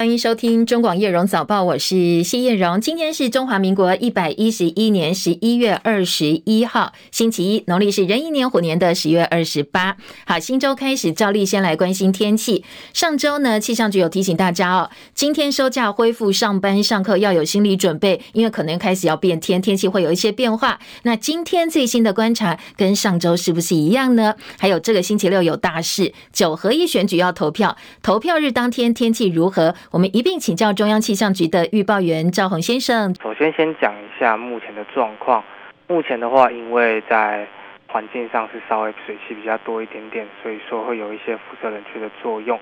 欢迎收听中广叶荣早报，我是谢叶荣。今天是中华民国一百一十一年十一月二十一号，星期一，农历是壬寅年虎年的十月二十八。好，新周开始，照例先来关心天气。上周呢，气象局有提醒大家哦，今天收假恢复上班上课要有心理准备，因为可能开始要变天，天气会有一些变化。那今天最新的观察跟上周是不是一样呢？还有这个星期六有大事，九合一选举要投票，投票日当天天气如何？我们一并请教中央气象局的预报员赵宏先生。首先，先讲一下目前的状况。目前的话，因为在环境上是稍微水汽比较多一点点，所以说会有一些辐射冷却的作用。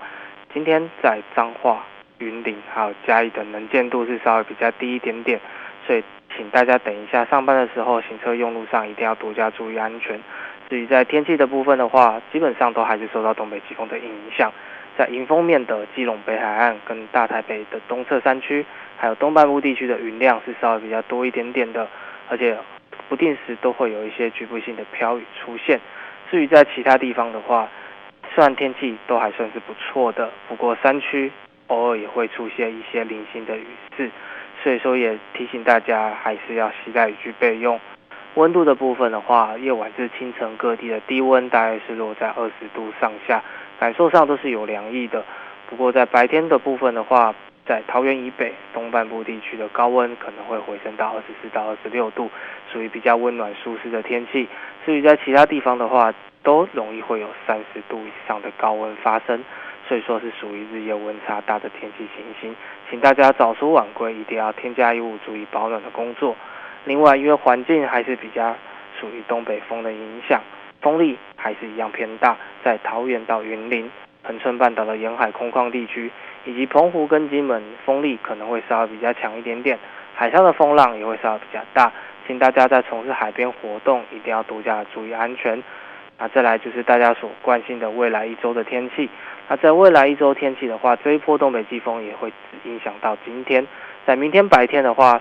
今天在彰化、云林还有嘉义的能见度是稍微比较低一点点，所以请大家等一下上班的时候行车用路上一定要多加注意安全。至于在天气的部分的话，基本上都还是受到东北季风的影响。在迎风面的基隆北海岸跟大台北的东侧山区，还有东半部地区的云量是稍微比较多一点点的，而且不定时都会有一些局部性的飘雨出现。至于在其他地方的话，虽然天气都还算是不错的，不过山区偶尔也会出现一些零星的雨势，所以说也提醒大家还是要携带雨具备用。温度的部分的话，夜晚至清晨各地的低温大概是落在二十度上下。感受上都是有凉意的，不过在白天的部分的话，在桃园以北东半部地区的高温可能会回升到二十四到二十六度，属于比较温暖舒适的天气。至于在其他地方的话，都容易会有三十度以上的高温发生，所以说是属于日夜温差大的天气情形，请大家早出晚归，一定要添加衣物，注意保暖的工作。另外，因为环境还是比较属于东北风的影响。风力还是一样偏大，在桃园到云林、恒春半岛的沿海空旷地区，以及澎湖跟金门，风力可能会稍微比较强一点点，海上的风浪也会稍微比较大，请大家在从事海边活动一定要多加注意安全。那再来就是大家所关心的未来一周的天气。那在未来一周天气的话，这一波东北季风也会影响到今天，在明天白天的话，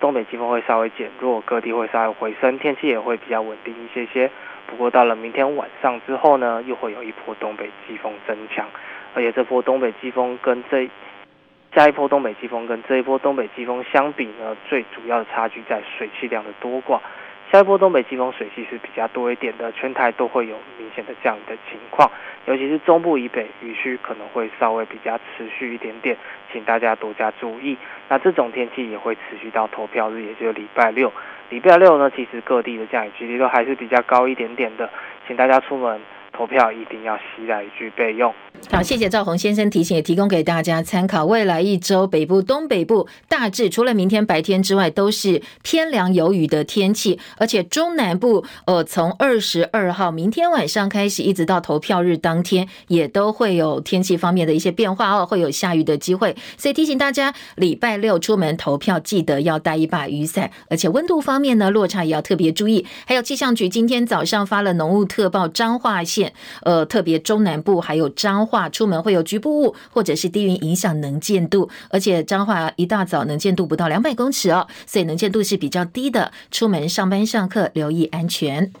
东北季风会稍微减弱，各地会稍微回升，天气也会比较稳定一些些。不过到了明天晚上之后呢，又会有一波东北季风增强，而且这波东北季风跟这下一波东北季风跟这一波东北季风相比呢，最主要的差距在水汽量的多寡。下一波东北季风水系是比较多一点的，全台都会有明显的降雨的情况，尤其是中部以北雨区可能会稍微比较持续一点点，请大家多加注意。那这种天气也会持续到投票日，也就是礼拜六。礼拜六呢，其实各地的降雨几率都还是比较高一点点的，请大家出门投票一定要携带雨具备用。好，谢谢赵宏先生提醒，也提供给大家参考。未来一周，北部、东北部大致除了明天白天之外，都是偏凉有雨的天气。而且中南部，呃，从二十二号明天晚上开始，一直到投票日当天，也都会有天气方面的一些变化哦，会有下雨的机会。所以提醒大家，礼拜六出门投票记得要带一把雨伞。而且温度方面呢，落差也要特别注意。还有气象局今天早上发了浓雾特报，彰化县，呃，特别中南部还有彰化。出门会有局部雾或者是低云影响能见度，而且彰化一大早能见度不到两百公尺哦，所以能见度是比较低的。出门上班上课留意安全。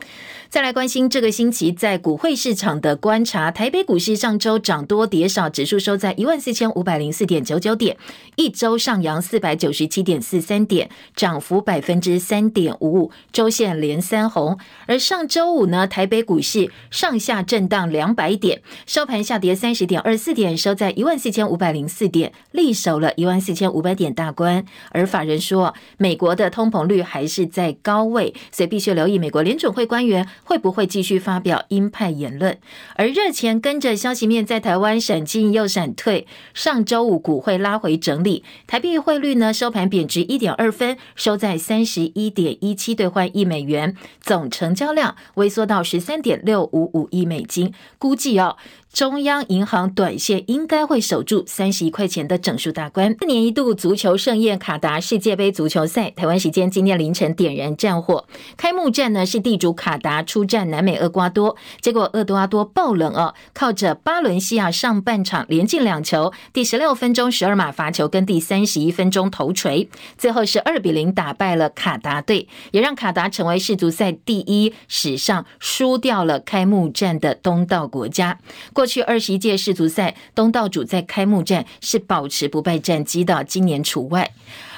再来关心这个星期在股汇市场的观察，台北股市上周涨多跌少，指数收在一万四千五百零四点九九点，一周上扬四百九十七点四三点，涨幅百分之三点五五，周线连三红。而上周五呢，台北股市上下震荡两百点，收盘下跌三十点二四点，收在一万四千五百零四点，力守了一万四千五百点大关。而法人说，美国的通膨率还是在高位，所以必须留意美国联准会官员。会不会继续发表鹰派言论？而热钱跟着消息面在台湾闪进又闪退。上周五股会拉回整理，台币汇率呢收盘贬值一点二分，收在三十一点一七兑换一美元，总成交量微缩到十三点六五五亿美金，估计哦。中央银行短线应该会守住三十一块钱的整数大关。四年一度足球盛宴卡达世界杯足球赛，台湾时间今天凌晨点燃战火。开幕战呢是地主卡达出战南美厄瓜多，结果厄瓜多爆冷哦，靠着巴伦西亚上半场连进两球，第十六分钟十二码罚球跟第三十一分钟头锤，最后是二比零打败了卡达队，也让卡达成为世足赛第一史上输掉了开幕战的东道国家。过过去二十一届世足赛，东道主在开幕战是保持不败战绩的，今年除外。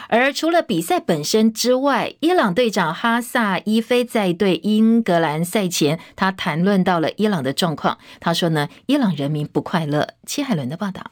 而除了比赛本身之外，伊朗队长哈萨伊菲在对英格兰赛前，他谈论到了伊朗的状况。他说呢，伊朗人民不快乐。戚海伦的报道。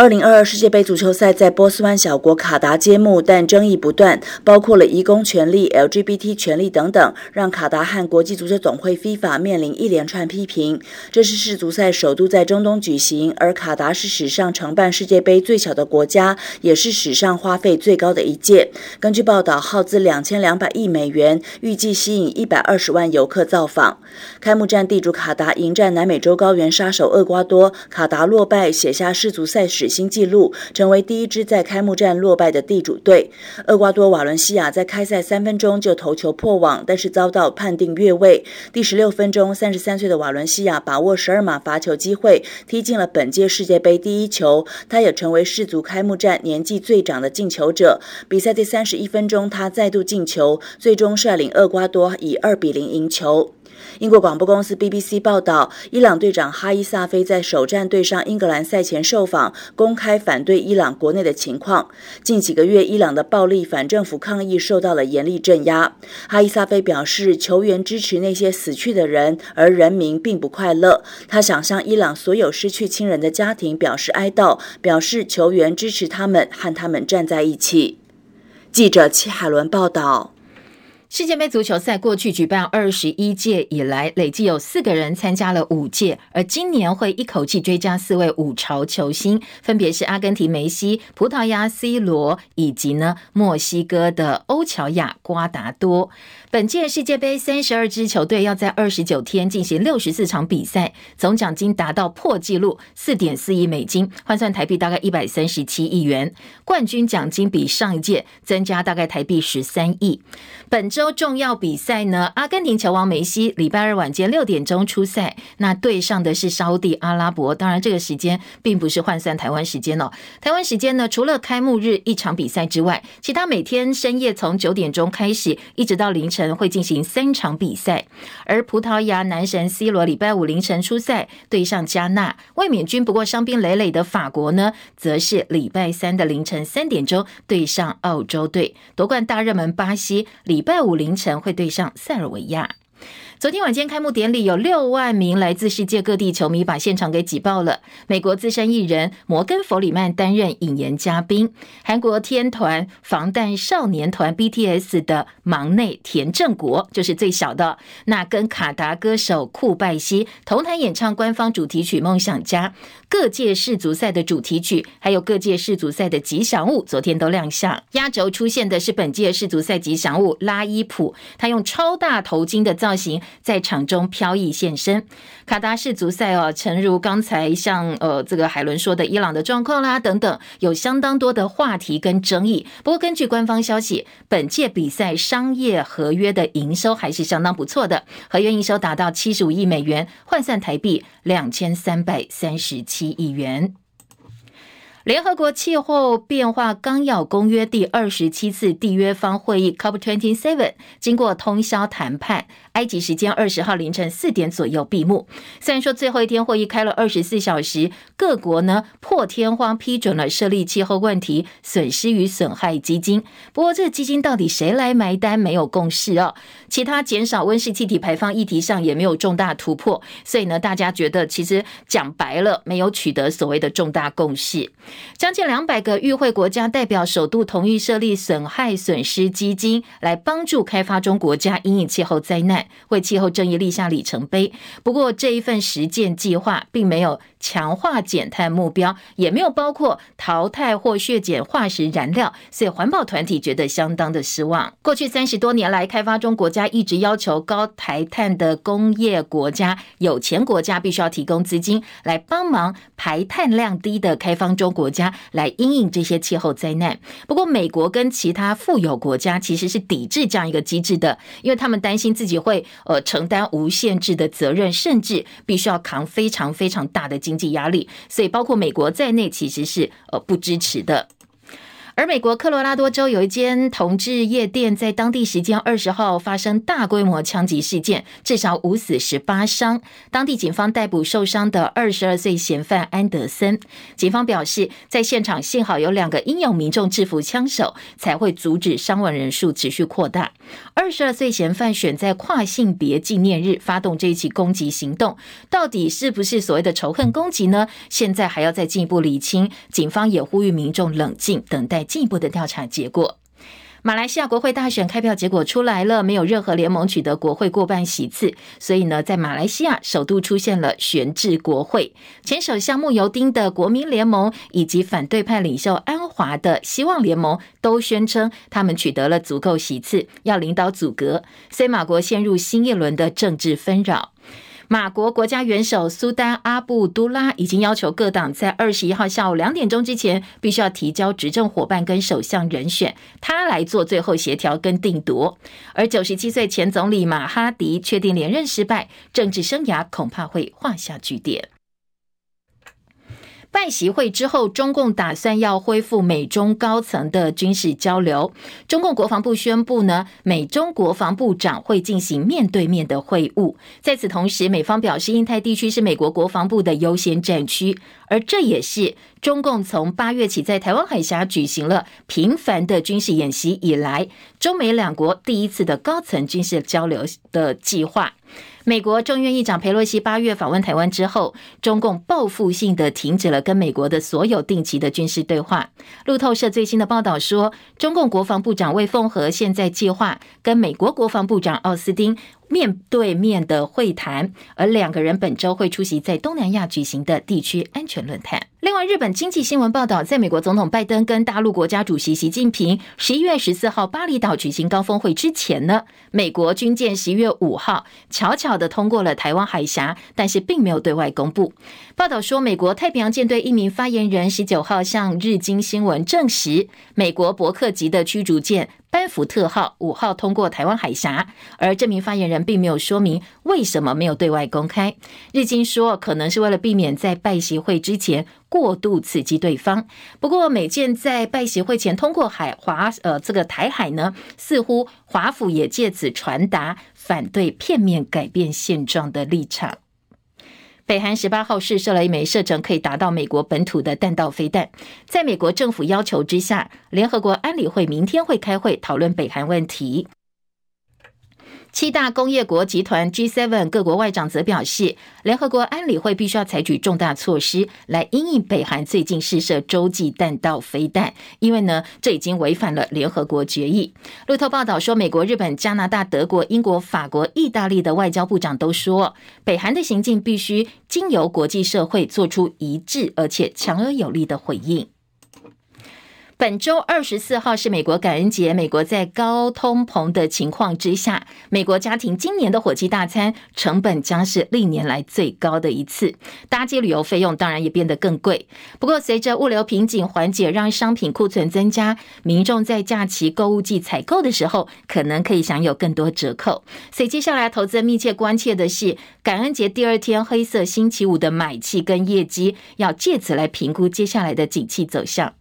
二零二二世界杯足球赛在波斯湾小国卡达揭幕，但争议不断，包括了移工权利、LGBT 权利等等，让卡达和国际足球总会 FIFA 面临一连串批评。这是世足赛首度在中东举行，而卡达是史上承办世界杯最小的国家，也是史上花费最高的一届。根据报道，耗资两千两百亿美元，预计吸引一百二十万游客造访。开幕战地主卡达迎战南美洲高原杀手厄瓜多，卡达落败，写下世足赛史新纪录，成为第一支在开幕战落败的地主队。厄瓜多瓦伦西亚在开赛三分钟就头球破网，但是遭到判定越位。第十六分钟，三十三岁的瓦伦西亚把握十二码罚球机会，踢进了本届世界杯第一球。他也成为世足开幕战年纪最长的进球者。比赛第三十一分钟，他再度进球，最终率领厄瓜多以二比零赢球。英国广播公司 BBC 报道，伊朗队长哈伊萨菲在首战对上英格兰赛前受访，公开反对伊朗国内的情况。近几个月，伊朗的暴力反政府抗议受到了严厉镇压。哈伊萨菲表示，球员支持那些死去的人，而人民并不快乐。他想向伊朗所有失去亲人的家庭表示哀悼，表示球员支持他们，和他们站在一起。记者戚海伦报道。世界杯足球赛过去举办二十一届以来，累计有四个人参加了五届，而今年会一口气追加四位五朝球星，分别是阿根廷梅西、葡萄牙 C 罗以及呢墨西哥的欧乔亚瓜达多。本届世界杯三十二支球队要在二十九天进行六十四场比赛，总奖金达到破纪录四点四亿美金，换算台币大概一百三十七亿元。冠军奖金比上一届增加大概台币十三亿。本周重要比赛呢，阿根廷球王梅西礼拜二晚间六点钟出赛，那对上的是沙地阿拉伯。当然，这个时间并不是换算台湾时间哦。台湾时间呢，除了开幕日一场比赛之外，其他每天深夜从九点钟开始，一直到凌晨。会进行三场比赛，而葡萄牙男神 C 罗礼拜五凌晨出赛对上加纳，卫冕军不过伤兵累累的法国呢，则是礼拜三的凌晨三点钟对上澳洲队，夺冠大热门巴西礼拜五凌晨会对上塞尔维亚。昨天晚间开幕典礼，有六万名来自世界各地球迷把现场给挤爆了。美国资深艺人摩根·弗里曼担任引言嘉宾，韩国天团防弹少年团 BTS 的忙内田正国就是最小的。那跟卡达歌手库拜西同台演唱官方主题曲《梦想家》，各届世足赛的主题曲，还有各界世足赛的吉祥物，昨天都亮相。压轴出现的是本届世足赛吉祥物拉伊普，他用超大头巾的造造型。在场中飘逸现身，卡达世足赛哦，诚如刚才像呃这个海伦说的，伊朗的状况啦等等，有相当多的话题跟争议。不过根据官方消息，本届比赛商业合约的营收还是相当不错的，合约营收达到七十五亿美元，换算台币两千三百三十七亿元。联合国气候变化纲要公约第二十七次缔约方会议 （COP27） 经过通宵谈判，埃及时间二十号凌晨四点左右闭幕。虽然说最后一天会议开了二十四小时，各国呢破天荒批准了设立气候问题损失与损害基金。不过，这个基金到底谁来埋单，没有共识哦。其他减少温室气体排放议题上也没有重大突破，所以呢，大家觉得其实讲白了，没有取得所谓的重大共识。将近两百个与会国家代表首度同意设立损害损失基金，来帮助开发中国家因应气候灾难，为气候正义立下里程碑。不过，这一份实践计划并没有强化减碳目标，也没有包括淘汰或削减化石燃料，所以环保团体觉得相当的失望。过去三十多年来，开发中国家一直要求高排碳的工业国家、有钱国家必须要提供资金来帮忙排碳量低的开发中国家来应应这些气候灾难。不过，美国跟其他富有国家其实是抵制这样一个机制的，因为他们担心自己会呃承担无限制的责任，甚至必须要扛非常非常大的经济压力，所以包括美国在内其实是呃不支持的。而美国科罗拉多州有一间同志夜店，在当地时间二十号发生大规模枪击事件，至少五死十八伤。当地警方逮捕受伤的二十二岁嫌犯安德森。警方表示，在现场幸好有两个英勇民众制服枪手，才会阻止伤亡人数持续扩大。二十二岁嫌犯选在跨性别纪念日发动这一起攻击行动，到底是不是所谓的仇恨攻击呢？现在还要再进一步理清。警方也呼吁民众冷静，等待。进一步的调查结果，马来西亚国会大选开票结果出来了，没有任何联盟取得国会过半席次，所以呢，在马来西亚首度出现了悬置国会。前首相慕尤丁的国民联盟以及反对派领袖安华的希望联盟都宣称他们取得了足够席次，要领导组阁，所以马国陷入新一轮的政治纷扰。马国国家元首苏丹阿布都拉已经要求各党在二十一号下午两点钟之前必须要提交执政伙伴跟首相人选，他来做最后协调跟定夺。而九十七岁前总理马哈迪确定连任失败，政治生涯恐怕会画下句点。拜习会之后，中共打算要恢复美中高层的军事交流。中共国防部宣布呢，美中国防部长会进行面对面的会晤。在此同时，美方表示，印太地区是美国国防部的优先战区，而这也是中共从八月起在台湾海峡举行了频繁的军事演习以来，中美两国第一次的高层军事交流的计划。美国众院议长佩洛西八月访问台湾之后，中共报复性的停止了跟美国的所有定期的军事对话。路透社最新的报道说，中共国防部长魏凤和现在计划跟美国国防部长奥斯汀面对面的会谈，而两个人本周会出席在东南亚举行的地区安全论坛。另外，日本经济新闻报道，在美国总统拜登跟大陆国家主席习近平十一月十四号巴厘岛举行高峰会之前呢，美国军舰十一月五号悄悄的通过了台湾海峡，但是并没有对外公布。报道说，美国太平洋舰队一名发言人十九号向日经新闻证实，美国伯克级的驱逐舰。班福特号五号通过台湾海峡，而这名发言人并没有说明为什么没有对外公开。日经说，可能是为了避免在拜协会之前过度刺激对方。不过，美舰在拜协会前通过海华呃这个台海呢，似乎华府也借此传达反对片面改变现状的立场。北韩十八号试射了一枚射程可以达到美国本土的弹道飞弹，在美国政府要求之下，联合国安理会明天会开会讨论北韩问题。七大工业国集团 G7 各国外长则表示，联合国安理会必须要采取重大措施来因应北韩最近试射洲际弹道飞弹，因为呢，这已经违反了联合国决议。路透报道说，美国、日本、加拿大、德国、英国、法国、意大利的外交部长都说，北韩的行径必须经由国际社会做出一致而且强而有力的回应。本周二十四号是美国感恩节。美国在高通膨的情况之下，美国家庭今年的火鸡大餐成本将是历年来最高的一次，搭机旅游费用当然也变得更贵。不过，随着物流瓶颈缓解，让商品库存增加，民众在假期购物季采购的时候，可能可以享有更多折扣。所以，接下来投资人密切关切的是，感恩节第二天黑色星期五的买气跟业绩，要借此来评估接下来的景气走向。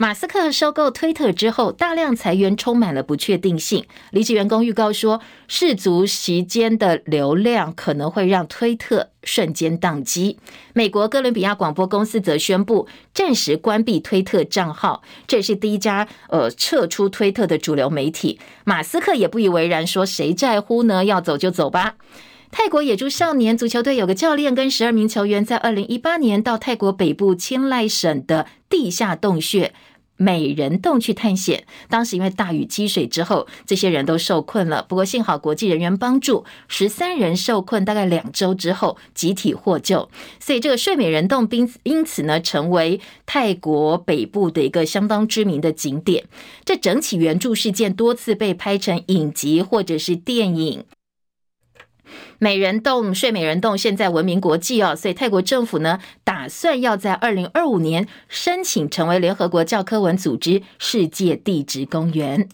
马斯克收购推特之后，大量裁员，充满了不确定性。离职员工预告说，世足时间的流量可能会让推特瞬间宕机。美国哥伦比亚广播公司则宣布暂时关闭推特账号，这是第一家呃撤出推特的主流媒体。马斯克也不以为然，说谁在乎呢？要走就走吧。泰国野猪少年足球队有个教练跟十二名球员，在二零一八年到泰国北部清莱省的地下洞穴。美人洞去探险，当时因为大雨积水之后，这些人都受困了。不过幸好国际人员帮助，十三人受困大概两周之后集体获救。所以这个睡美人洞因因此呢，成为泰国北部的一个相当知名的景点。这整起援助事件多次被拍成影集或者是电影。美人洞、睡美人洞现在闻名国际哦，所以泰国政府呢，打算要在二零二五年申请成为联合国教科文组织世界地质公园。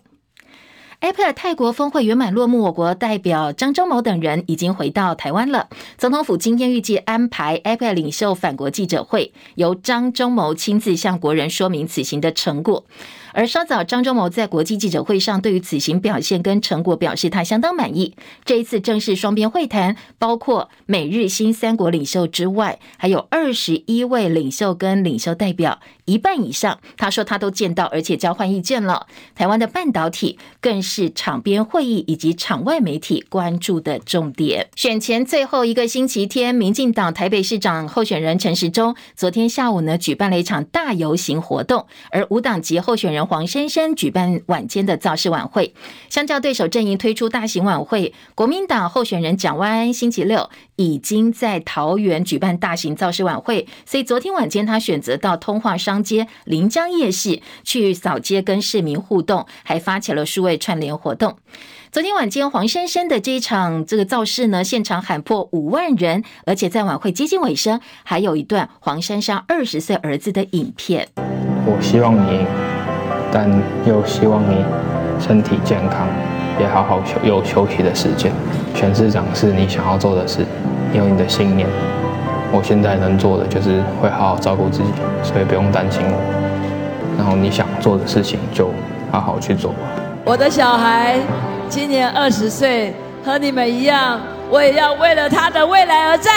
APEC 泰国峰会圆满落幕，我国代表张忠谋等人已经回到台湾了。总统府今天预计安排 APEC 领袖返国记者会，由张忠谋亲自向国人说明此行的成果。而稍早，张忠谋在国际记者会上对于此行表现跟成果表示他相当满意。这一次正式双边会谈，包括美日新三国领袖之外，还有二十一位领袖跟领袖代表。一半以上，他说他都见到，而且交换意见了。台湾的半导体更是场边会议以及场外媒体关注的重点。选前最后一个星期天，民进党台北市长候选人陈时中昨天下午呢举办了一场大游行活动，而无党籍候选人黄珊珊举办晚间的造势晚会。相较对手阵营推出大型晚会，国民党候选人蒋万星期六已经在桃园举办大型造势晚会，所以昨天晚间他选择到通化商街临江夜市去扫街，跟市民互动，还发起了数位串联活动。昨天晚间，黄珊珊的这一场这个造势呢，现场喊破五万人，而且在晚会接近尾声，还有一段黄珊珊二十岁儿子的影片。我希望你，但又希望你身体健康，也好好休有休息的时间。全市长是你想要做的事，你有你的信念。我现在能做的就是会好好照顾自己，所以不用担心我。然后你想做的事情就好好去做吧。我的小孩今年二十岁，和你们一样，我也要为了他的未来而战。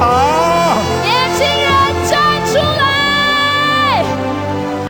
好，年轻人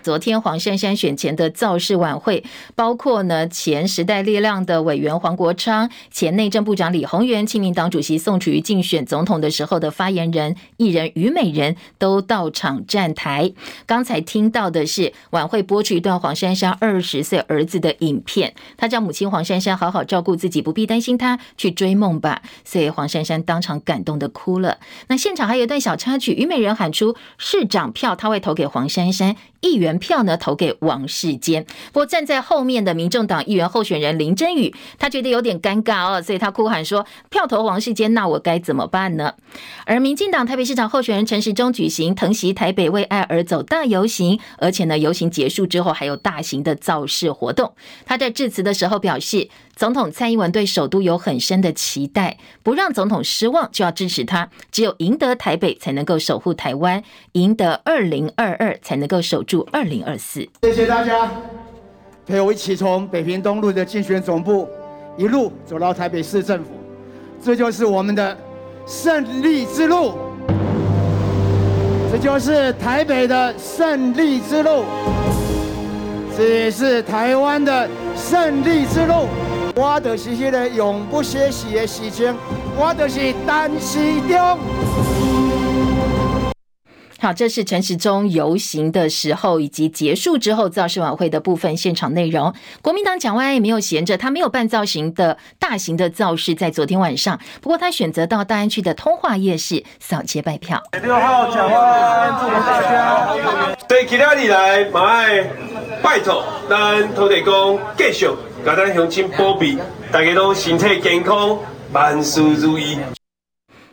昨天黄珊珊选前的造势晚会，包括呢前时代力量的委员黄国昌、前内政部长李鸿源、亲民党主席宋楚瑜竞选总统的时候的发言人艺人虞美人都到场站台。刚才听到的是晚会播出一段黄珊珊二十岁儿子的影片，他叫母亲黄珊珊好好照顾自己，不必担心他，去追梦吧。所以黄珊珊当场感动的哭了。那现场还有一段小插曲，虞美人喊出市长票，他会投给黄珊珊。议员票呢投给王世坚，不过站在后面的民众党议员候选人林真宇，他觉得有点尴尬哦，所以他哭喊说：“票投王世坚，那我该怎么办呢？”而民进党台北市长候选人陈时中举行疼惜台北为爱而走大游行，而且呢游行结束之后还有大型的造势活动。他在致辞的时候表示。总统蔡英文对首都有很深的期待，不让总统失望就要支持他。只有赢得台北，才能够守护台湾；赢得二零二二，才能够守住二二零二四。谢谢大家陪我一起从北平东路的竞选总部一路走到台北市政府，这就是我们的胜利之路，这就是台北的胜利之路，这也是台湾的胜利之路。我就是迄个永不歇息的事情，我就是单时中。好，这是陈时中游行的时候以及结束之后造势晚会的部分现场内容。国民党蒋万安也没有闲着，他没有办造型的大型的造势，在昨天晚上。不过他选择到大安区的通化夜市扫街拜票。六号蒋万安祝大家对其他你来马爱拜托，咱土地公继续。大家乡亲保庇，大家都身体健康，万事如意。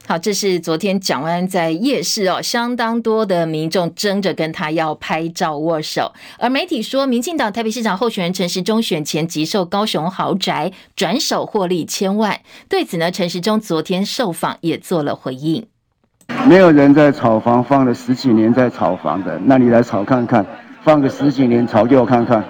好，这是昨天蒋万在夜市哦，相当多的民众争着跟他要拍照握手。而媒体说，民进党台北市长候选人陈时中选前急售高雄豪宅，转手获利千万。对此呢，陈时中昨天受访也做了回应。没有人在炒房放了十几年在炒房的，那你来炒看看，放个十几年炒给我看看。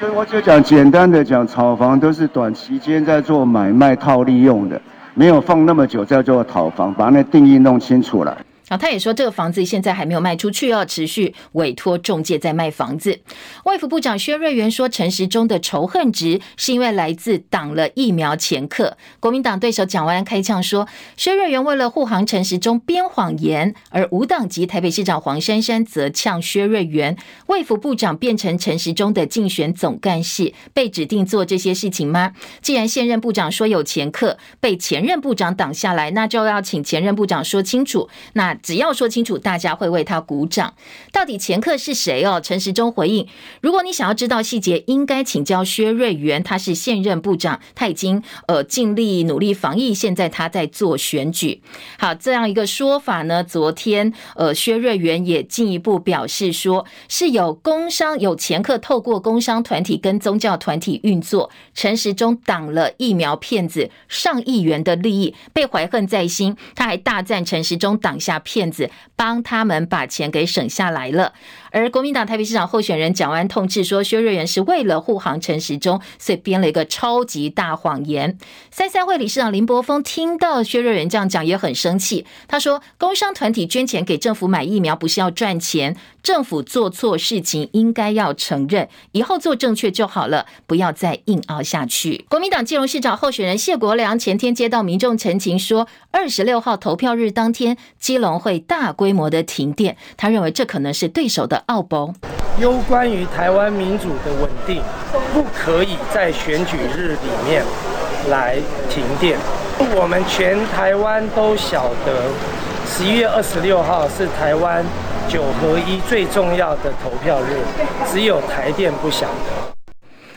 就我就讲简单的讲，炒房都是短期间在做买卖套利用的，没有放那么久叫做讨房，把那定义弄清楚了。他也说，这个房子现在还没有卖出去，要持续委托中介在卖房子。卫福部长薛瑞元说，陈时中的仇恨值是因为来自挡了疫苗前客。国民党对手蒋万安开呛说，薛瑞元为了护航陈时中编谎言，而无党籍台北市长黄珊珊则呛薛瑞元，卫福部长变成陈时中的竞选总干事，被指定做这些事情吗？既然现任部长说有前客，被前任部长挡下来，那就要请前任部长说清楚。那只要说清楚，大家会为他鼓掌。到底前客是谁哦？陈时中回应：如果你想要知道细节，应该请教薛瑞元，他是现任部长，他已经呃尽力努力防疫，现在他在做选举。好，这样一个说法呢，昨天呃薛瑞元也进一步表示说，是有工商有前客透过工商团体跟宗教团体运作，陈时中挡了疫苗骗子上亿元的利益，被怀恨在心，他还大赞陈时中挡下。骗子帮他们把钱给省下来了。而国民党台北市长候选人蒋万痛斥说，薛瑞元是为了护航陈时中，所以编了一个超级大谎言。三三会理事长林柏峰听到薛瑞元这样讲也很生气，他说：“工商团体捐钱给政府买疫苗不是要赚钱，政府做错事情应该要承认，以后做正确就好了，不要再硬凹下去。”国民党基隆市长候选人谢国良前天接到民众陈情说，二十六号投票日当天，基隆会大规模的停电，他认为这可能是对手的澳博。攸关于台湾民主的稳定，不可以在选举日里面来停电。我们全台湾都晓得，十一月二十六号是台湾九合一最重要的投票日，只有台电不晓得。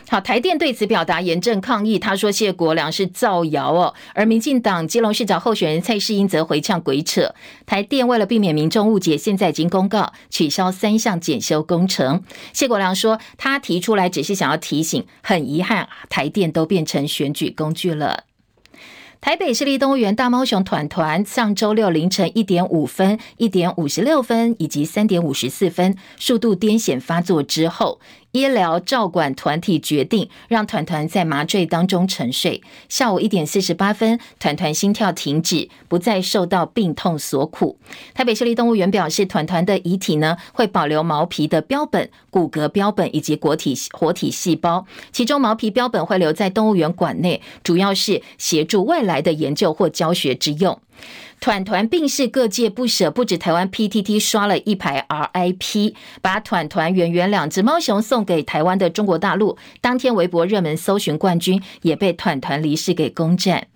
好，台电对此表达严正抗议。他说谢国良是造谣哦，而民进党基隆市长候选人蔡适英则回呛鬼扯。台电为了避免民众误解，现在已经公告取消三项检修工程。谢国良说，他提出来只是想要提醒，很遗憾，台电都变成选举工具了。台北市立动物园大猫熊团团上周六凌晨一点五分、一点五十六分以及三点五十四分，数度癫痫发作之后，医疗照管团体决定让团团在麻醉当中沉睡。下午一点四十八分，团团心跳停止，不再受到病痛所苦。台北市立动物园表示，团团的遗体呢会保留毛皮的标本、骨骼标本以及活体活体细胞，其中毛皮标本会留在动物园馆内，主要是协助未来的研究或教学之用。团团病逝，各界不舍，不止台湾 PTT 刷了一排 RIP，把团团、圆圆两只猫熊送给台湾的中国大陆。当天微博热门搜寻冠军也被团团离世给攻占。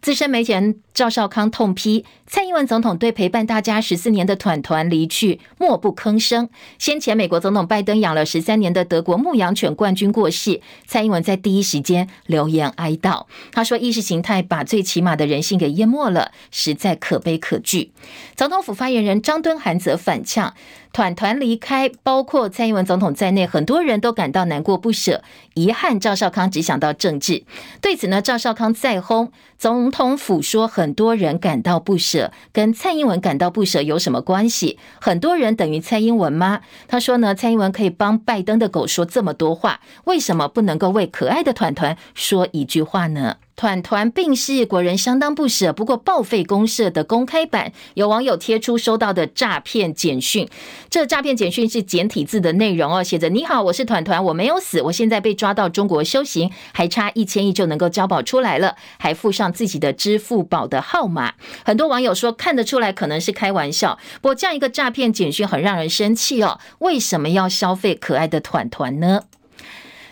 资深媒体人赵少康痛批蔡英文总统对陪伴大家十四年的团团离去默不吭声。先前美国总统拜登养了十三年的德国牧羊犬冠军过世，蔡英文在第一时间留言哀悼。他说：“意识形态把最起码的人性给淹没了，实在可。”悲可惧。总统府发言人张敦涵则反呛，团团离开，包括蔡英文总统在内，很多人都感到难过不舍。遗憾，赵少康只想到政治。对此呢，赵少康再轰，总统府说很多人感到不舍，跟蔡英文感到不舍有什么关系？很多人等于蔡英文吗？他说呢，蔡英文可以帮拜登的狗说这么多话，为什么不能够为可爱的团团说一句话呢？团团病逝，国人相当不舍。不过报废公社的公开版，有网友贴出收到的诈骗简讯。这诈骗简讯是简体字的内容哦，写着：“你好，我是团团，我没有死，我现在被抓到中国修行，还差一千亿就能够交保出来了，还附上自己的支付宝的号码。”很多网友说看得出来可能是开玩笑，不过这样一个诈骗简讯很让人生气哦。为什么要消费可爱的团团呢？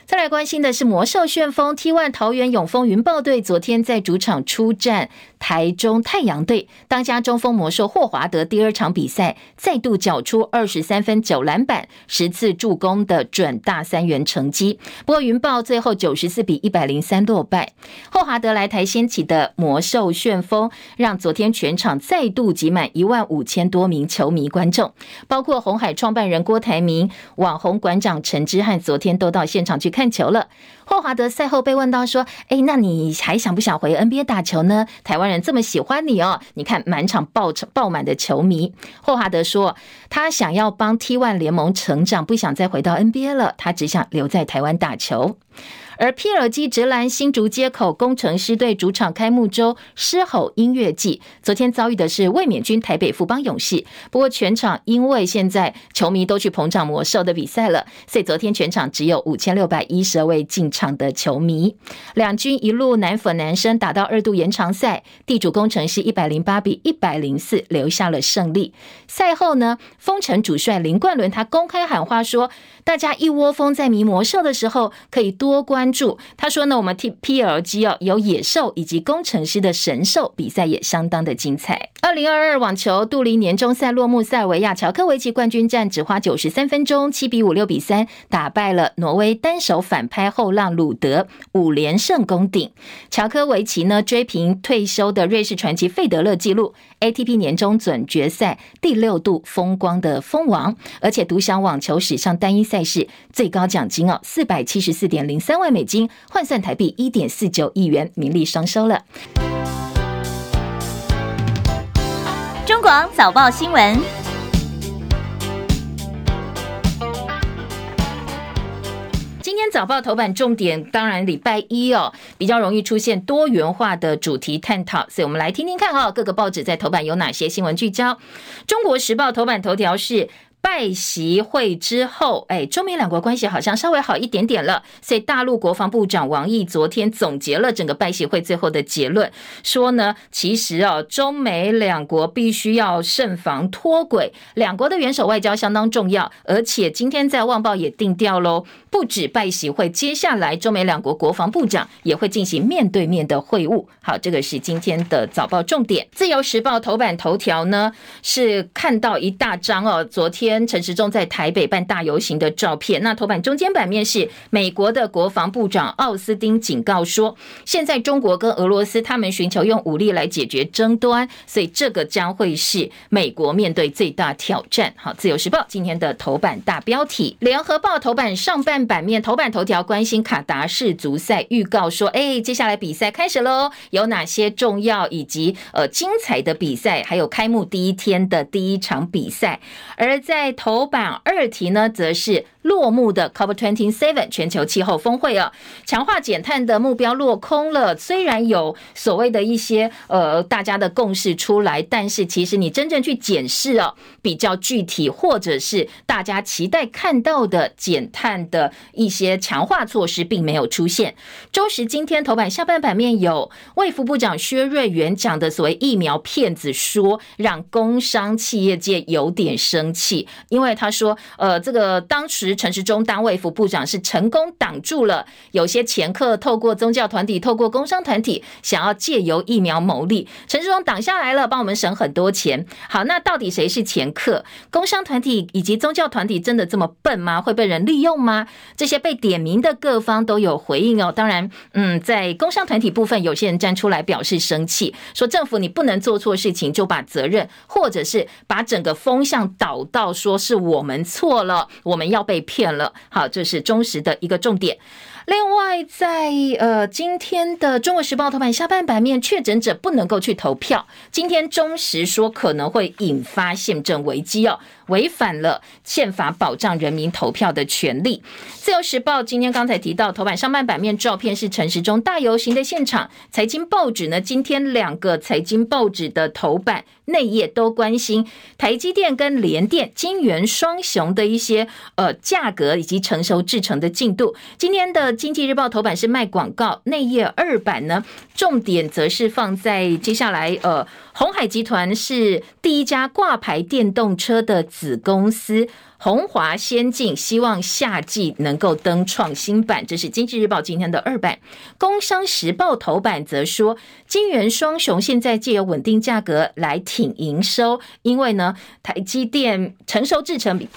再来关心的是魔兽旋风 T1 桃园永丰云豹队昨天在主场出战台中太阳队，当家中锋魔兽霍华德第二场比赛再度缴出二十三分九篮板十次助攻的准大三元成绩。不过云豹最后九十四比一百零三落败。霍华德来台掀起的魔兽旋风，让昨天全场再度挤满一万五千多名球迷观众，包括红海创办人郭台铭、网红馆长陈之汉，昨天都到现场去看球了。霍华德赛后被问到说：“哎，那你还想不想回 NBA 打球呢？台湾人这么喜欢你哦，你看满场爆爆满的球迷。”霍华德说：“他想要帮 T1 联盟成长，不想再回到 NBA 了，他只想留在台湾打球。”而 PLG 职篮新竹街口工程师队主场开幕周狮吼音乐季，昨天遭遇的是卫冕军台北富邦勇士。不过全场因为现在球迷都去捧场魔兽的比赛了，所以昨天全场只有五千六百一十二位进场的球迷。两军一路难舍难舍，打到二度延长赛，地主工程师一百零八比一百零四留下了胜利。赛后呢，丰城主帅林冠伦他公开喊话说，大家一窝蜂在迷魔兽的时候，可以多关。注他说呢，我们 T P L G 哦有野兽以及工程师的神兽比赛也相当的精彩。二零二二网球杜林年终赛落幕，塞尔维亚乔科维奇冠军战只花九十三分钟，七比五六比三打败了挪威单手反拍后浪鲁德，五连胜攻顶。乔科维奇呢追平退休的瑞士传奇费德勒纪录，A T P 年终准决赛第六度风光的封王，而且独享网球史上单一赛事最高奖金哦，四百七十四点零三万。美金换算台币一点四九亿元，名利双收了。中广早报新闻。今天早报头版重点，当然礼拜一哦，比较容易出现多元化的主题探讨，所以我们来听听看哦，各个报纸在头版有哪些新闻聚焦。中国时报头版头条是。拜习会之后，哎，中美两国关系好像稍微好一点点了。所以，大陆国防部长王毅昨天总结了整个拜习会最后的结论，说呢，其实哦，中美两国必须要慎防脱轨，两国的元首外交相当重要。而且，今天在《旺报》也定调喽，不止拜习会，接下来中美两国国防部长也会进行面对面的会晤。好，这个是今天的早报重点。《自由时报》头版头条呢，是看到一大张哦，昨天。陈时中在台北办大游行的照片，那头版中间版面是美国的国防部长奥斯汀警告说，现在中国跟俄罗斯他们寻求用武力来解决争端，所以这个将会是美国面对最大挑战。好，自由时报今天的头版大标题，联合报头版上半版面头版头条关心卡达世足赛预告说，哎，接下来比赛开始喽，有哪些重要以及呃精彩的比赛，还有开幕第一天的第一场比赛，而在在头版二题呢，则是落幕的 COP27 全球气候峰会啊，强化减碳的目标落空了。虽然有所谓的一些呃大家的共识出来，但是其实你真正去检视哦，比较具体或者是大家期待看到的减碳的一些强化措施，并没有出现。周时今天头版下半版面有卫福部长薛瑞元讲的所谓疫苗骗子说，让工商企业界有点生气。因为他说，呃，这个当时陈时中当卫福部长是成功挡住了有些掮客透过宗教团体、透过工商团体想要借由疫苗牟利，陈时中挡下来了，帮我们省很多钱。好，那到底谁是掮客？工商团体以及宗教团体真的这么笨吗？会被人利用吗？这些被点名的各方都有回应哦。当然，嗯，在工商团体部分，有些人站出来表示生气，说政府你不能做错事情就把责任，或者是把整个风向导到。说是我们错了，我们要被骗了。好，这是中时的一个重点。另外在，呃今天的《中国时报》头版下半版面，确诊者不能够去投票。今天中时说可能会引发宪政危机哦，违反了宪法保障人民投票的权利。《自由时报》今天刚才提到头版上半版面照片是陈时中大游行的现场。财经报纸呢，今天两个财经报纸的头版内页都关心台积电跟联电、晶圆双雄的一些呃价格以及成熟制程的进度。今天的。经济日报头版是卖广告，内页二版呢，重点则是放在接下来，呃，鸿海集团是第一家挂牌电动车的子公司，鸿华先进希望夏季能够登创新版，这是经济日报今天的二版。工商时报头版则说，金圆双雄现在借由稳定价格来挺营收，因为呢，台积电成熟制程比。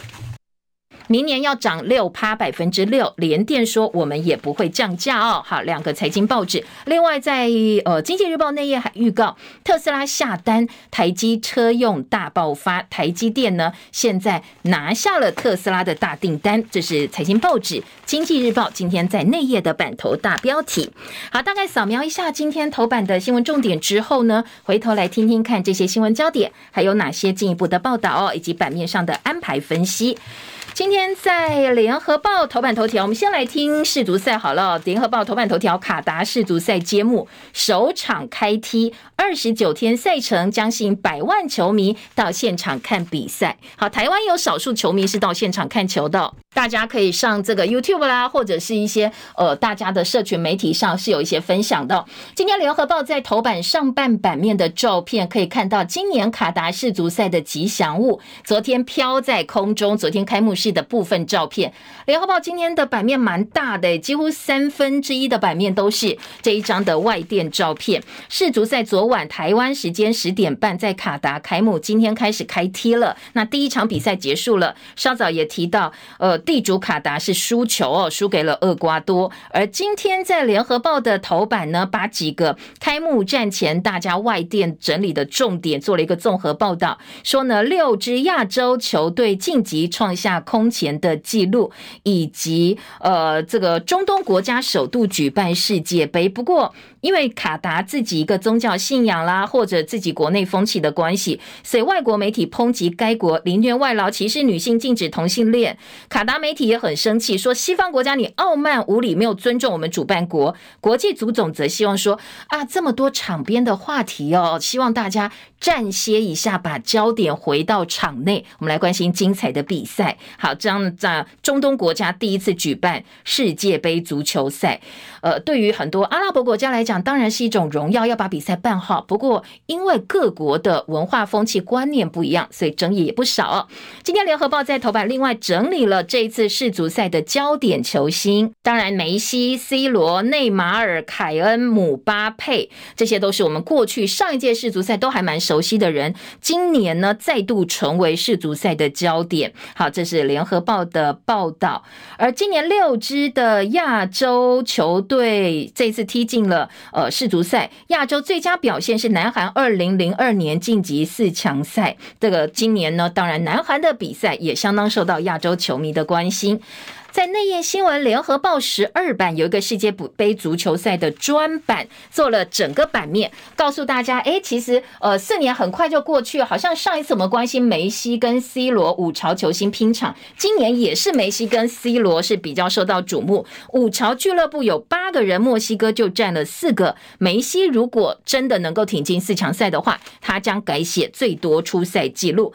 明年要涨六趴百分之六，联电说我们也不会降价哦。好，两个财经报纸。另外在，呃经济日报内页还预告特斯拉下单，台积车用大爆发。台积电呢现在拿下了特斯拉的大订单，这是财经报纸经济日报今天在内页的版头大标题。好，大概扫描一下今天头版的新闻重点之后呢，回头来听听看这些新闻焦点还有哪些进一步的报道哦，以及版面上的安排分析。今天在联合报头版头条，我们先来听世足赛好了。联合报头版头条：卡达世足赛揭幕，首场开踢，二十九天赛程将吸引百万球迷到现场看比赛。好，台湾有少数球迷是到现场看球的。大家可以上这个 YouTube 啦，或者是一些呃大家的社群媒体上是有一些分享的。今天联合报在头版上半版面的照片可以看到，今年卡达世足赛的吉祥物昨天飘在空中，昨天开幕式的部分照片。联合报今天的版面蛮大的，几乎三分之一的版面都是这一张的外电照片。世足赛昨晚台湾时间十点半在卡达开幕，今天开始开踢了。那第一场比赛结束了，稍早也提到，呃。地主卡达是输球哦，输给了厄瓜多。而今天在联合报的头版呢，把几个开幕战前大家外电整理的重点做了一个综合报道，说呢，六支亚洲球队晋级创下空前的纪录，以及呃，这个中东国家首度举办世界杯。不过，因为卡达自己一个宗教信仰啦，或者自己国内风气的关系，所以外国媒体抨击该国凌虐外劳、歧视女性、禁止同性恋。卡达。媒体也很生气，说西方国家你傲慢无礼，没有尊重我们主办国。国际足总则希望说啊，这么多场边的话题哦，希望大家暂歇一下，把焦点回到场内，我们来关心精彩的比赛。好，这样在中东国家第一次举办世界杯足球赛，呃，对于很多阿拉伯国家来讲，当然是一种荣耀，要把比赛办好。不过，因为各国的文化风气观念不一样，所以争议也不少。今天联合报在头版另外整理了这一次世足赛的焦点球星，当然梅西、C 罗、内马尔、凯恩、姆巴佩，这些都是我们过去上一届世足赛都还蛮熟悉的人。今年呢，再度成为世足赛的焦点。好，这是联合报的报道。而今年六支的亚洲球队这次踢进了呃世足赛，亚洲最佳表现是南韩，二零零二年晋级四强赛。这个今年呢，当然南韩的比赛也相当受到亚洲球迷的关心。在内页新闻，联合报十二版有一个世界杯足球赛的专版，做了整个版面，告诉大家，哎，其实呃四年很快就过去，好像上一次我们关心梅西跟 C 罗五朝球星拼场，今年也是梅西跟 C 罗是比较受到瞩目。五朝俱乐部有八个人，墨西哥就占了四个。梅西如果真的能够挺进四强赛的话，他将改写最多出赛记录。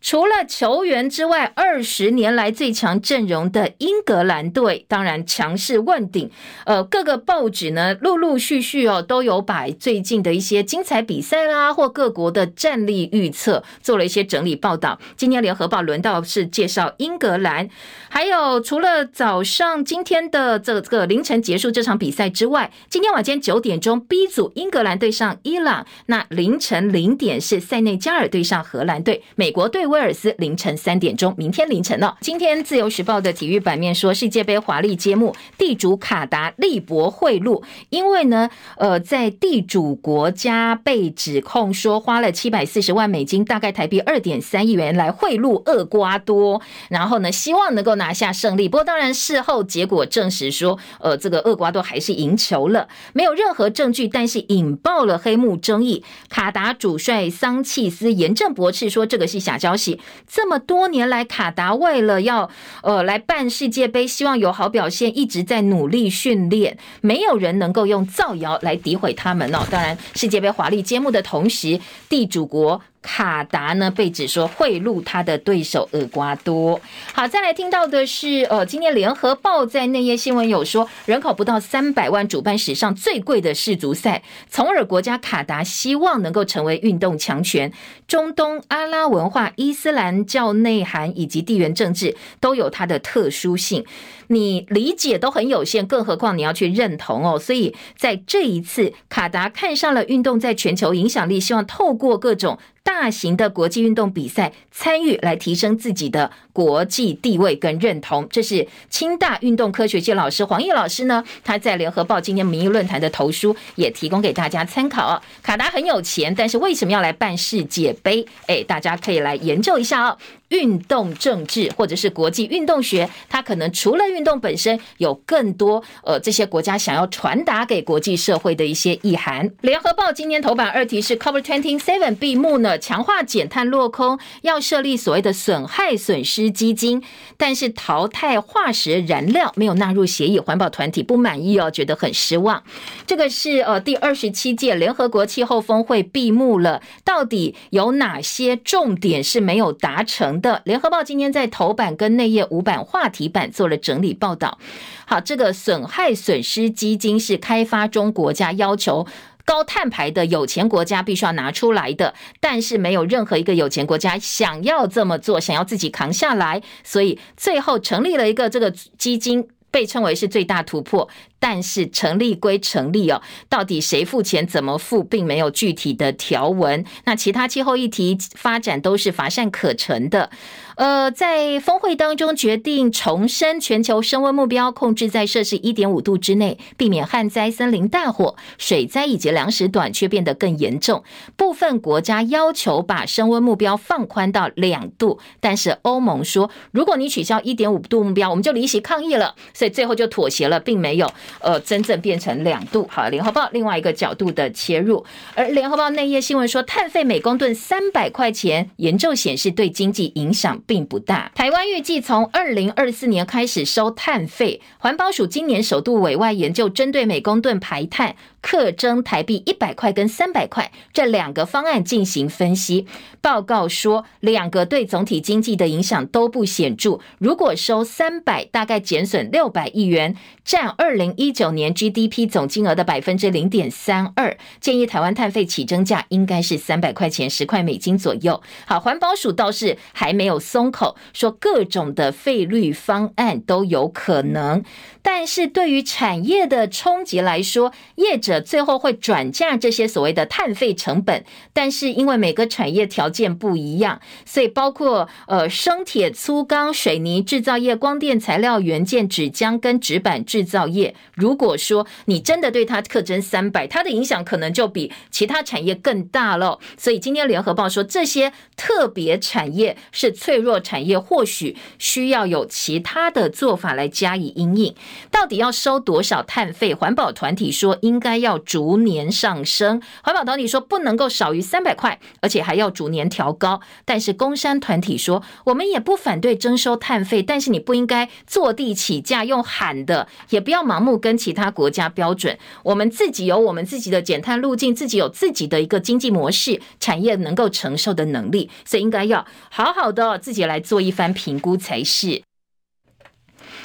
除了球员之外，二十年来最强阵容的英格兰队当然强势问鼎。呃，各个报纸呢，陆陆续续哦都有把最近的一些精彩比赛啦，或各国的战力预测做了一些整理报道。今天联合报轮到是介绍英格兰，还有除了早上今天的这个凌晨结束这场比赛之外，今天晚间九点钟 B 组英格兰对上伊朗，那凌晨零点是塞内加尔对上荷兰队，美国队。威尔斯凌晨三点钟，明天凌晨了。今天自由时报的体育版面说，世界杯华丽揭幕，地主卡达力博贿赂，因为呢，呃，在地主国家被指控说花了七百四十万美金，大概台币二点三亿元来贿赂厄瓜多，然后呢，希望能够拿下胜利。不过当然事后结果证实说，呃，这个厄瓜多还是赢球了，没有任何证据，但是引爆了黑幕争议。卡达主帅桑切斯严正驳斥说，这个是假消息息。这么多年来，卡达为了要呃来办世界杯，希望有好表现，一直在努力训练。没有人能够用造谣来诋毁他们哦。当然，世界杯华丽揭幕的同时，地主国。卡达呢被指说贿赂他的对手厄瓜多。好，再来听到的是，呃，今天联合报在内页新闻有说，人口不到三百万，主办史上最贵的世足赛，从而国家卡达希望能够成为运动强权。中东阿拉文化、伊斯兰教内涵以及地缘政治都有它的特殊性。你理解都很有限，更何况你要去认同哦。所以在这一次，卡达看上了运动在全球影响力，希望透过各种大型的国际运动比赛参与，来提升自己的国际地位跟认同。这是清大运动科学系老师黄毅老师呢，他在联合报今天民意论坛的投书也提供给大家参考哦。卡达很有钱，但是为什么要来办世界杯？哎，大家可以来研究一下哦。运动政治或者是国际运动学，它可能除了运动本身，有更多呃这些国家想要传达给国际社会的一些意涵。联合报今天头版二题是 Cover Twenty Seven 闭幕呢，强化减碳落空，要设立所谓的损害损失基金，但是淘汰化石燃料没有纳入协议，环保团体不满意哦，觉得很失望。这个是呃第二十七届联合国气候峰会闭幕了，到底有哪些重点是没有达成的？联合报今天在头版跟内页五版话题版做了整理报道。好，这个损害损失基金是开发中国家要求高碳排的有钱国家必须要拿出来的，但是没有任何一个有钱国家想要这么做，想要自己扛下来，所以最后成立了一个这个基金，被称为是最大突破。但是成立归成立哦，到底谁付钱、怎么付，并没有具体的条文。那其他气候议题发展都是乏善可陈的。呃，在峰会当中决定重申全球升温目标，控制在摄氏一点五度之内，避免旱灾、森林大火、水灾以及粮食短缺变得更严重。部分国家要求把升温目标放宽到两度，但是欧盟说，如果你取消一点五度目标，我们就离席抗议了。所以最后就妥协了，并没有。呃真正变成两度。好，联合报另外一个角度的切入，而联合报内页新闻说，碳费每公吨三百块钱，研究显示对经济影响并不大。台湾预计从二零二四年开始收碳费，环保署今年首度委外研究，针对每公吨排碳。课征台币一百块跟三百块这两个方案进行分析，报告说两个对总体经济的影响都不显著。如果收三百，大概减损六百亿元，占二零一九年 GDP 总金额的百分之零点三二。建议台湾碳费起征价应该是三百块钱，十块美金左右。好，环保署倒是还没有松口，说各种的费率方案都有可能。但是对于产业的冲击来说，业者最后会转嫁这些所谓的碳费成本。但是因为每个产业条件不一样，所以包括呃生铁、粗钢、水泥制造业、光电材料、元件、纸浆跟纸板制造业，如果说你真的对它课征三百，它的影响可能就比其他产业更大了。所以今天联合报说，这些特别产业是脆弱产业，或许需要有其他的做法来加以因应。到底要收多少碳费？环保团体说应该要逐年上升。环保团体说不能够少于三百块，而且还要逐年调高。但是工商团体说，我们也不反对征收碳费，但是你不应该坐地起价用喊的，也不要盲目跟其他国家标准。我们自己有我们自己的减碳路径，自己有自己的一个经济模式，产业能够承受的能力，所以应该要好好的自己来做一番评估才是。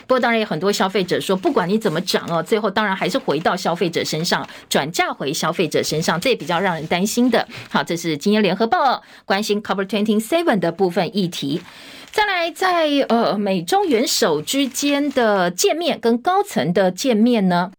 不过，当然有很多消费者说，不管你怎么涨哦，最后当然还是回到消费者身上，转嫁回消费者身上，这也比较让人担心的。好，这是今天联合报关心 Cover Twenty Seven 的部分议题。再来在，在呃美中元首之间的见面跟高层的见面呢，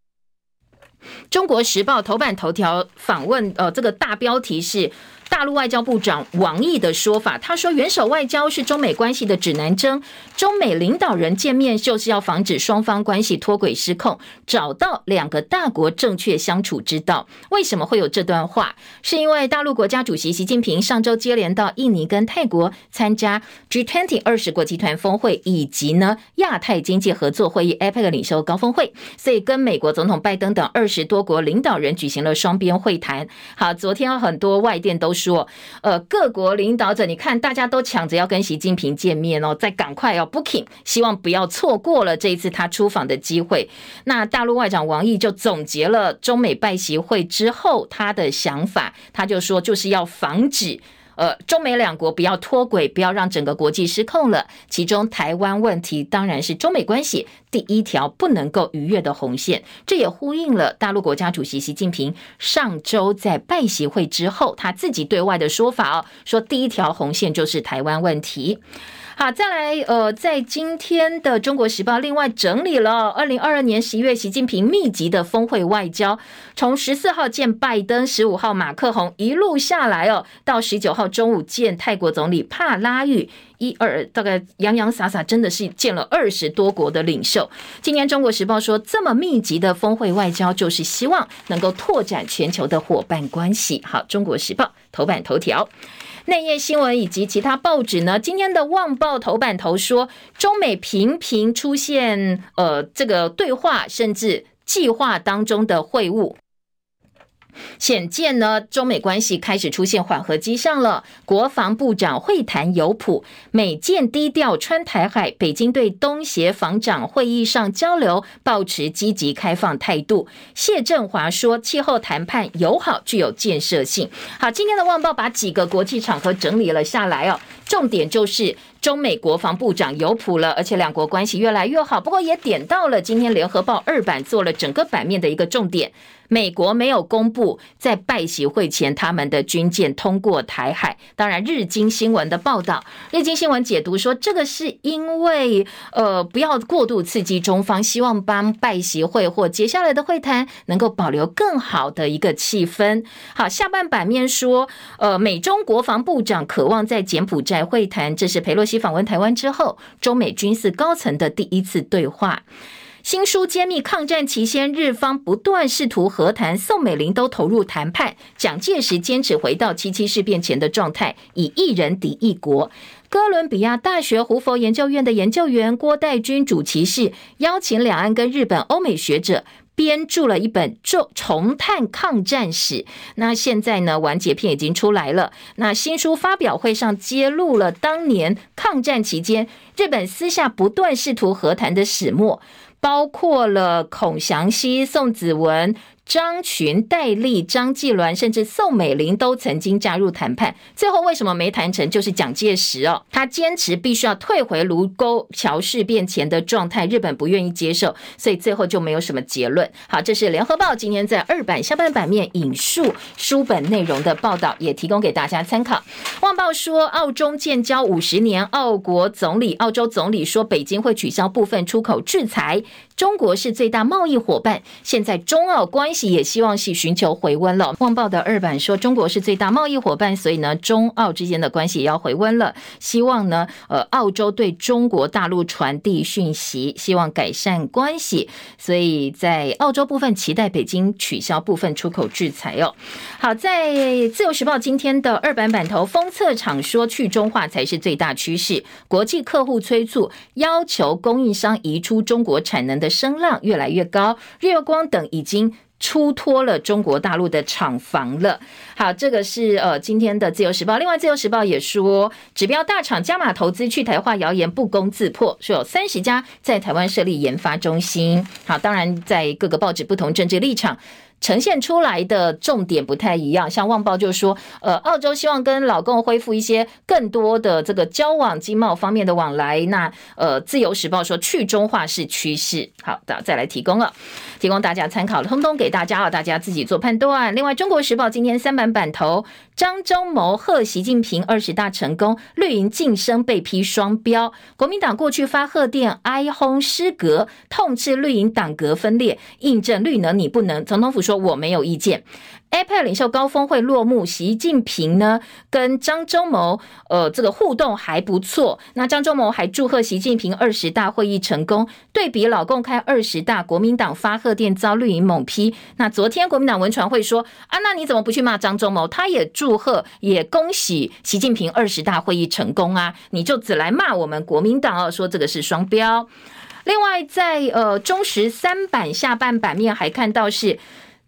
中国时报头版头条访问，呃，这个大标题是。大陆外交部长王毅的说法，他说：“元首外交是中美关系的指南针，中美领导人见面就是要防止双方关系脱轨失控，找到两个大国正确相处之道。”为什么会有这段话？是因为大陆国家主席习近平上周接连到印尼跟泰国参加 G20 二十国集团峰会，以及呢亚太经济合作会议 APEC 领袖高峰会，所以跟美国总统拜登等二十多国领导人举行了双边会谈。好，昨天有很多外电都。说，呃，各国领导者，你看，大家都抢着要跟习近平见面哦，再赶快要 booking，希望不要错过了这一次他出访的机会。那大陆外长王毅就总结了中美拜习会之后他的想法，他就说，就是要防止。呃，中美两国不要脱轨，不要让整个国际失控了。其中台湾问题当然是中美关系第一条不能够逾越的红线。这也呼应了大陆国家主席习近平上周在拜习会之后他自己对外的说法哦，说第一条红线就是台湾问题。好，再来，呃，在今天的《中国时报》另外整理了二零二二年十一月习近平密集的峰会外交，从十四号见拜登，十五号马克宏一路下来哦，到十九号中午见泰国总理帕拉育，一二大概洋洋洒洒，真的是见了二十多国的领袖。今年《中国时报》说，这么密集的峰会外交，就是希望能够拓展全球的伙伴关系。好，《中国时报》头版头条。内页新闻以及其他报纸呢？今天的《旺报》头版头说，中美频频出现呃这个对话，甚至计划当中的会晤。显见呢，中美关系开始出现缓和迹象了。国防部长会谈有谱，美舰低调穿台海，北京对东协防长会议上交流保持积极开放态度。谢振华说，气候谈判友好，具有建设性。好，今天的《旺报》把几个国际场合整理了下来哦，重点就是。中美国防部长有谱了，而且两国关系越来越好。不过也点到了今天联合报二版做了整个版面的一个重点。美国没有公布在拜习会前他们的军舰通过台海。当然，日经新闻的报道，日经新闻解读说，这个是因为呃不要过度刺激中方，希望帮拜习会或接下来的会谈能够保留更好的一个气氛。好，下半版面说，呃，美中国防部长渴望在柬埔寨会谈，这是裴洛西。访问台湾之后，中美军事高层的第一次对话。新书揭秘抗战期间，日方不断试图和谈，宋美龄都投入谈判，蒋介石坚持回到七七事变前的状态，以一人敌一国。哥伦比亚大学胡佛研究院的研究员郭代军主其事，邀请两岸跟日本、欧美学者。编著了一本《重重探抗战史》。那现在呢，完结篇已经出来了。那新书发表会上揭露了当年抗战期间日本私下不断试图和谈的始末，包括了孔祥熙、宋子文。张群、戴笠、张继伦，甚至宋美龄都曾经加入谈判，最后为什么没谈成？就是蒋介石哦，他坚持必须要退回卢沟桥事变前的状态，日本不愿意接受，所以最后就没有什么结论。好，这是联合报今天在二版下半版面引述书本内容的报道，也提供给大家参考。旺报说，澳中建交五十年，澳国总理、澳洲总理说，北京会取消部分出口制裁。中国是最大贸易伙伴，现在中澳关系也希望是寻求回温了。旺报的二版说，中国是最大贸易伙伴，所以呢，中澳之间的关系也要回温了。希望呢，呃，澳洲对中国大陆传递讯息，希望改善关系。所以在澳洲部分，期待北京取消部分出口制裁哦。好，在自由时报今天的二版版头，封测厂说去中化才是最大趋势，国际客户催促要求供应商移出中国产能的。声浪越来越高，日月光等已经出脱了中国大陆的厂房了。好，这个是呃今天的自由时报。另外，自由时报也说，指标大厂加码投资去台化谣言不攻自破，说有三十家在台湾设立研发中心。好，当然在各个报纸不同政治立场。呈现出来的重点不太一样，像《旺报》就说，呃，澳洲希望跟老共恢复一些更多的这个交往、经贸方面的往来。那呃，《自由时报》说去中化是趋势。好的，再来提供了，提供大家参考，通通给大家啊，大家自己做判断。另外，《中国时报》今天三版版头，张忠谋贺习近平二十大成功，绿营晋升被批双标，国民党过去发贺电哀轰失格，痛斥绿营党格分裂，印证绿能你不能。总统府。说我没有意见。APEC 领袖高峰会落幕，习近平呢跟张忠谋呃这个互动还不错。那张忠谋还祝贺习近平二十大会议成功。对比老共开二十大，国民党发贺电遭绿营猛批。那昨天国民党文传会说啊，那你怎么不去骂张忠谋？他也祝祝贺，也恭喜习近平二十大会议成功啊！你就只来骂我们国民党哦，说这个是双标。另外在呃中时三版下半版面还看到是。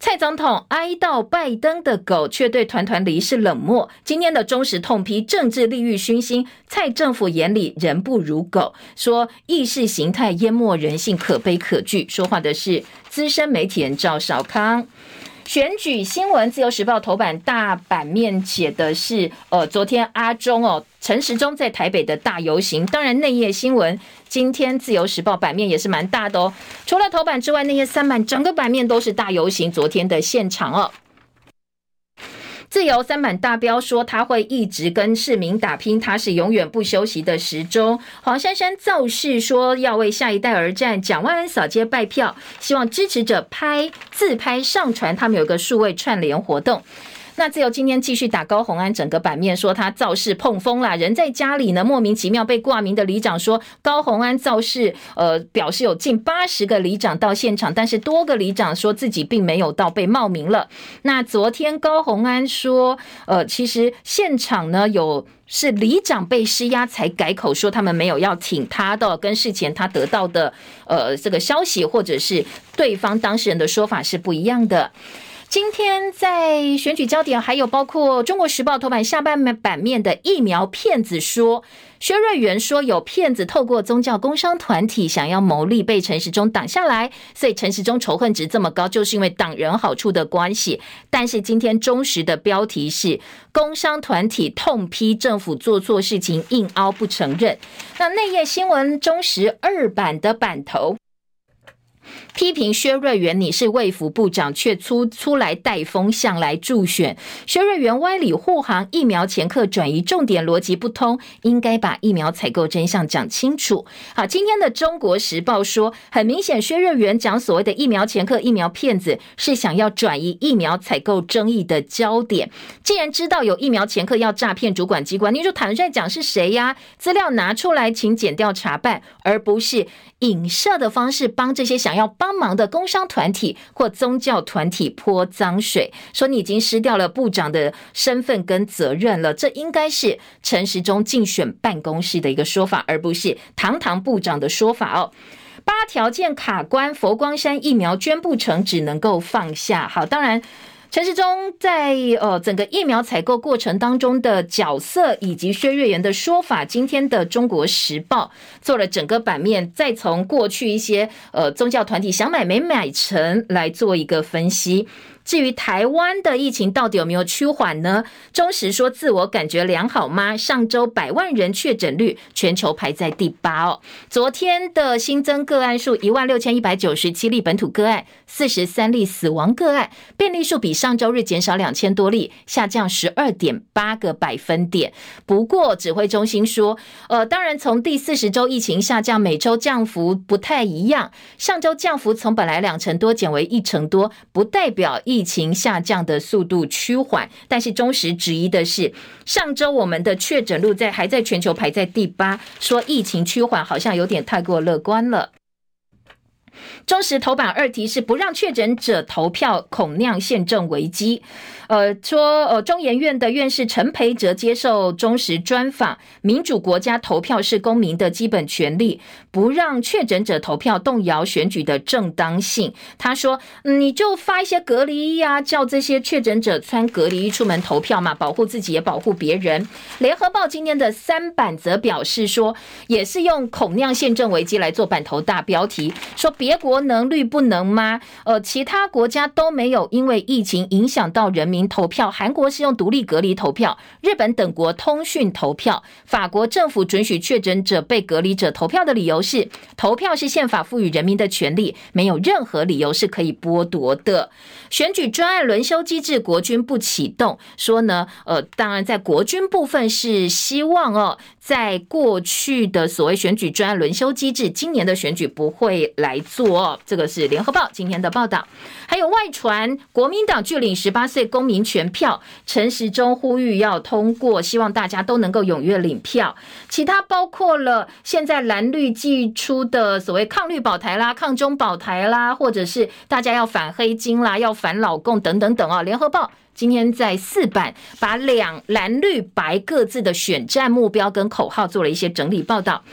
蔡总统哀悼拜登的狗，却对团团离世冷漠。今天的中时痛批政治利欲熏心，蔡政府眼里人不如狗，说意识形态淹没人性，可悲可惧。说话的是资深媒体人赵少康。选举新闻，自由时报头版大版面写的是，呃，昨天阿中哦，陈时中在台北的大游行。当然，内页新闻，今天自由时报版面也是蛮大的哦。除了头版之外，那些三版整个版面都是大游行，昨天的现场哦。自由三版大标说他会一直跟市民打拼，他是永远不休息的时钟。黄珊珊造势说要为下一代而战，蒋万安扫街拜票，希望支持者拍自拍上传，他们有个数位串联活动。那自由今天继续打高虹安整个版面，说他造势碰风啦，人在家里呢，莫名其妙被挂名的里长说高虹安造势，呃，表示有近八十个里长到现场，但是多个里长说自己并没有到，被冒名了。那昨天高虹安说，呃，其实现场呢有是里长被施压才改口说他们没有要挺他的，跟事前他得到的呃这个消息或者是对方当事人的说法是不一样的。今天在选举焦点，还有包括《中国时报》头版下半版面的疫苗骗子说，薛瑞元说有骗子透过宗教工商团体想要牟利，被陈时中挡下来，所以陈时中仇恨值这么高，就是因为挡人好处的关系。但是今天中时的标题是工商团体痛批政府做错事情，硬凹不承认。那内页新闻中时二版的版头。批评薛瑞元，你是卫福部长，却出出来带风向来助选。薛瑞元歪理护航，疫苗前客转移重点逻辑不通，应该把疫苗采购真相讲清楚。好，今天的中国时报说，很明显薛瑞元讲所谓的疫苗前客、疫苗骗子，是想要转移疫苗采购争议的焦点。既然知道有疫苗前客要诈骗主管机关，你就坦率讲是谁呀？资料拿出来，请检调查办，而不是影射的方式帮这些想要帮。帮忙的工商团体或宗教团体泼脏水，说你已经失掉了部长的身份跟责任了，这应该是陈时中竞选办公室的一个说法，而不是堂堂部长的说法哦。八条件卡关，佛光山疫苗捐不成，只能够放下。好，当然。陈世忠在呃整个疫苗采购过程当中的角色，以及薛岳元的说法，今天的《中国时报》做了整个版面，再从过去一些呃宗教团体想买没买成来做一个分析。至于台湾的疫情到底有没有趋缓呢？中时说自我感觉良好吗？上周百万人确诊率全球排在第八哦。昨天的新增个案数一万六千一百九十七例本土个案，四十三例死亡个案，病例数比上周日减少两千多例，下降十二点八个百分点。不过指挥中心说，呃，当然从第四十周疫情下降，每周降幅不太一样。上周降幅从本来两成多减为一成多，不代表疫。疫情下降的速度趋缓，但是中时质疑的是，上周我们的确诊率在还在全球排在第八，说疫情趋缓好像有点太过乐观了。中时头版二题是不让确诊者投票，恐酿宪政危机。呃，说呃，中研院的院士陈培哲接受中时专访，民主国家投票是公民的基本权利，不让确诊者投票动摇选举的正当性。他说，你就发一些隔离衣啊，叫这些确诊者穿隔离衣出门投票嘛，保护自己也保护别人。联合报今天的三版则表示说，也是用恐酿宪政危机来做版头大标题，说别别国能绿不能吗？呃，其他国家都没有因为疫情影响到人民。投票，韩国是用独立隔离投票，日本等国通讯投票，法国政府准许确诊者被隔离者投票的理由是，投票是宪法赋予人民的权利，没有任何理由是可以剥夺的。选举专案轮休机制，国军不启动，说呢，呃，当然在国军部分是希望哦，在过去的所谓选举专案轮休机制，今年的选举不会来哦。这个是联合报今天的报道，还有外传国民党拒领十八岁公民权票，陈时中呼吁要通过，希望大家都能够踊跃领票。其他包括了现在蓝绿祭出的所谓抗绿保台啦、抗中保台啦，或者是大家要反黑金啦、要反老共等等等啊。联合报今天在四版把两蓝绿白各自的选战目标跟口号做了一些整理报道。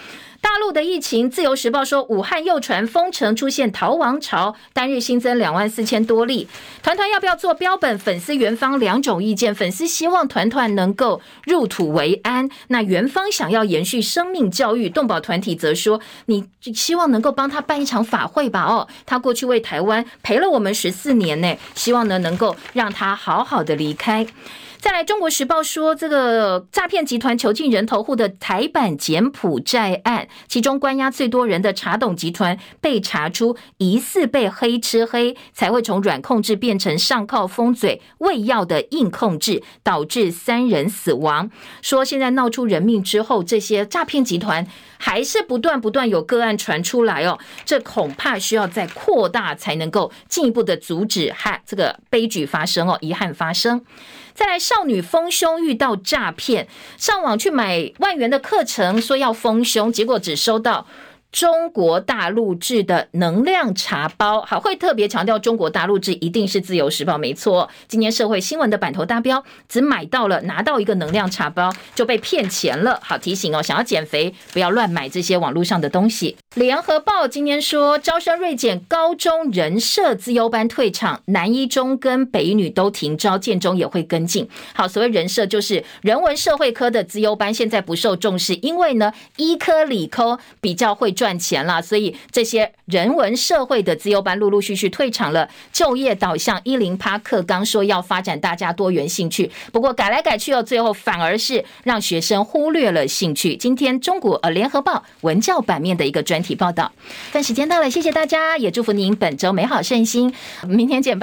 大陆的疫情，自由时报说，武汉又传封城出现逃亡潮，单日新增两万四千多例。团团要不要做标本？粉丝元方两种意见，粉丝希望团团能够入土为安，那元方想要延续生命教育。动保团体则说，你希望能够帮他办一场法会吧？哦，他过去为台湾陪了我们十四年呢，希望呢能够让他好好的离开。再来，《中国时报》说，这个诈骗集团囚禁人头户的台版柬埔寨案，其中关押最多人的茶董集团被查出疑似被黑吃黑，才会从软控制变成上靠封嘴喂药的硬控制，导致三人死亡。说现在闹出人命之后，这些诈骗集团还是不断不断有个案传出来哦，这恐怕需要再扩大才能够进一步的阻止哈这个悲剧发生哦，遗憾发生。再来，少女丰胸遇到诈骗，上网去买万元的课程，说要丰胸，结果只收到。中国大陆制的能量茶包，好，会特别强调中国大陆制一定是自由时报，没错。今年社会新闻的版头大标，只买到了拿到一个能量茶包就被骗钱了。好提醒哦，想要减肥不要乱买这些网络上的东西。联合报今天说，招生锐减，高中人社资优班退场，南一中跟北一女都停招，建中也会跟进。好，所谓人社就是人文社会科的资优班，现在不受重视，因为呢，医科理科比较会赚。钱了，所以这些人文社会的资优班陆陆续续退场了。就业导向一零八课纲说要发展大家多元兴趣，不过改来改去哦，最后反而是让学生忽略了兴趣。今天中国呃联合报文教版面的一个专题报道。但时间到了，谢谢大家，也祝福您本周美好顺心，明天见。